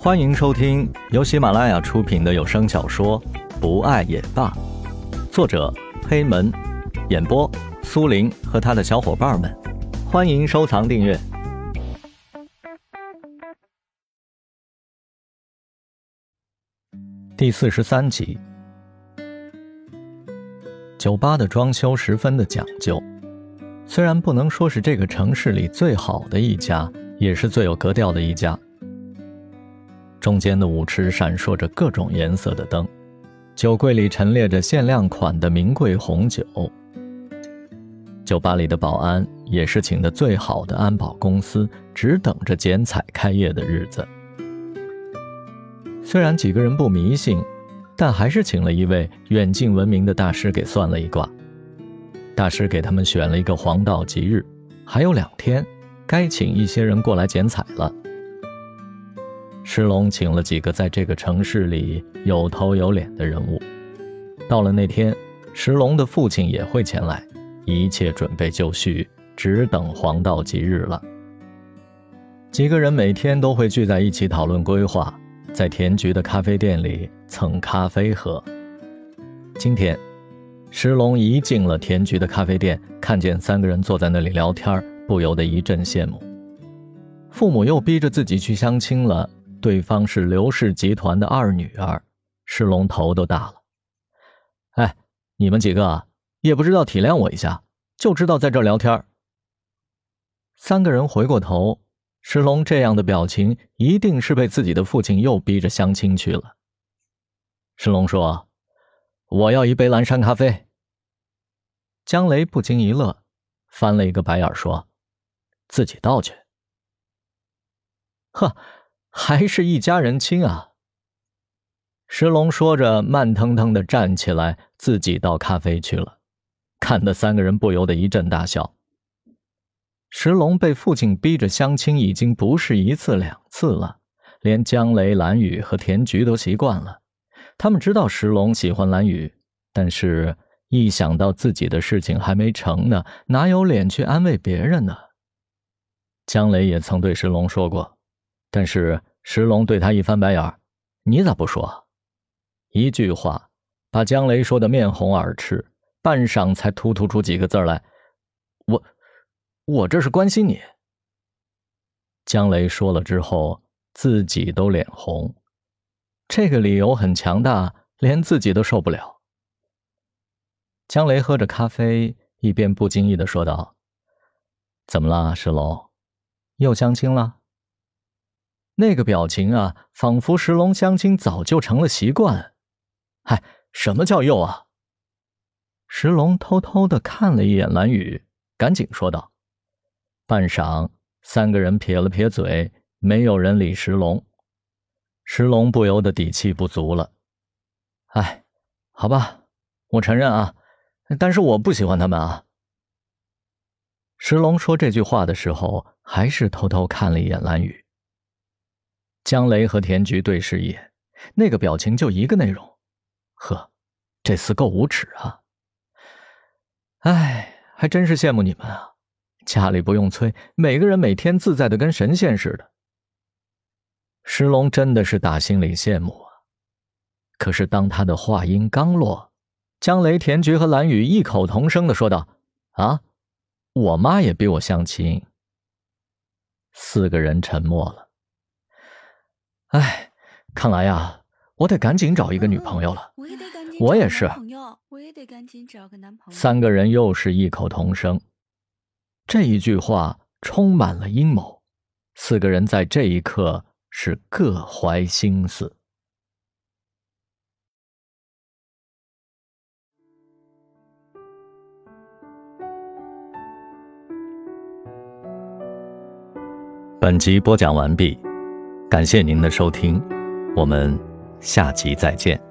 欢迎收听由喜马拉雅出品的有声小说《不爱也罢》，作者黑门，演播苏林和他的小伙伴们。欢迎收藏订阅。第四十三集，酒吧的装修十分的讲究，虽然不能说是这个城市里最好的一家，也是最有格调的一家。中间的舞池闪烁着各种颜色的灯，酒柜里陈列着限量款的名贵红酒。酒吧里的保安也是请的最好的安保公司，只等着剪彩开业的日子。虽然几个人不迷信，但还是请了一位远近闻名的大师给算了一卦。大师给他们选了一个黄道吉日，还有两天，该请一些人过来剪彩了。石龙请了几个在这个城市里有头有脸的人物，到了那天，石龙的父亲也会前来，一切准备就绪，只等黄道吉日了。几个人每天都会聚在一起讨论规划，在田局的咖啡店里蹭咖啡喝。今天，石龙一进了田局的咖啡店，看见三个人坐在那里聊天，不由得一阵羡慕。父母又逼着自己去相亲了。对方是刘氏集团的二女儿，石龙头都大了。哎，你们几个也不知道体谅我一下，就知道在这聊天。三个人回过头，石龙这样的表情，一定是被自己的父亲又逼着相亲去了。石龙说：“我要一杯蓝山咖啡。”江雷不禁一乐，翻了一个白眼说：“自己倒去。”呵。还是一家人亲啊！石龙说着，慢腾腾的站起来，自己倒咖啡去了，看得三个人不由得一阵大笑。石龙被父亲逼着相亲，已经不是一次两次了，连江雷、蓝雨和田菊都习惯了。他们知道石龙喜欢蓝雨，但是一想到自己的事情还没成呢，哪有脸去安慰别人呢？江雷也曾对石龙说过，但是。石龙对他一翻白眼你咋不说？”一句话把江雷说的面红耳赤，半晌才突突出几个字来：“我，我这是关心你。”江雷说了之后，自己都脸红，这个理由很强大，连自己都受不了。江雷喝着咖啡，一边不经意的说道：“怎么了，石龙？又相亲了？”那个表情啊，仿佛石龙相亲早就成了习惯。嗨，什么叫又啊？石龙偷偷的看了一眼蓝雨，赶紧说道。半晌，三个人撇了撇嘴，没有人理石龙。石龙不由得底气不足了。哎，好吧，我承认啊，但是我不喜欢他们啊。石龙说这句话的时候，还是偷偷看了一眼蓝雨。江雷和田菊对视一眼，那个表情就一个内容：呵，这厮够无耻啊！哎，还真是羡慕你们啊，家里不用催，每个人每天自在的跟神仙似的。石龙真的是打心里羡慕啊，可是当他的话音刚落，江雷、田菊和蓝雨异口同声的说道：“啊，我妈也逼我相亲。”四个人沉默了。哎，看来呀，我得赶紧找一个女朋友了。我也是。我也得赶紧找个男朋友。三个人又是异口同声，这一句话充满了阴谋。四个人在这一刻是各怀心思。本集播讲完毕。感谢您的收听，我们下集再见。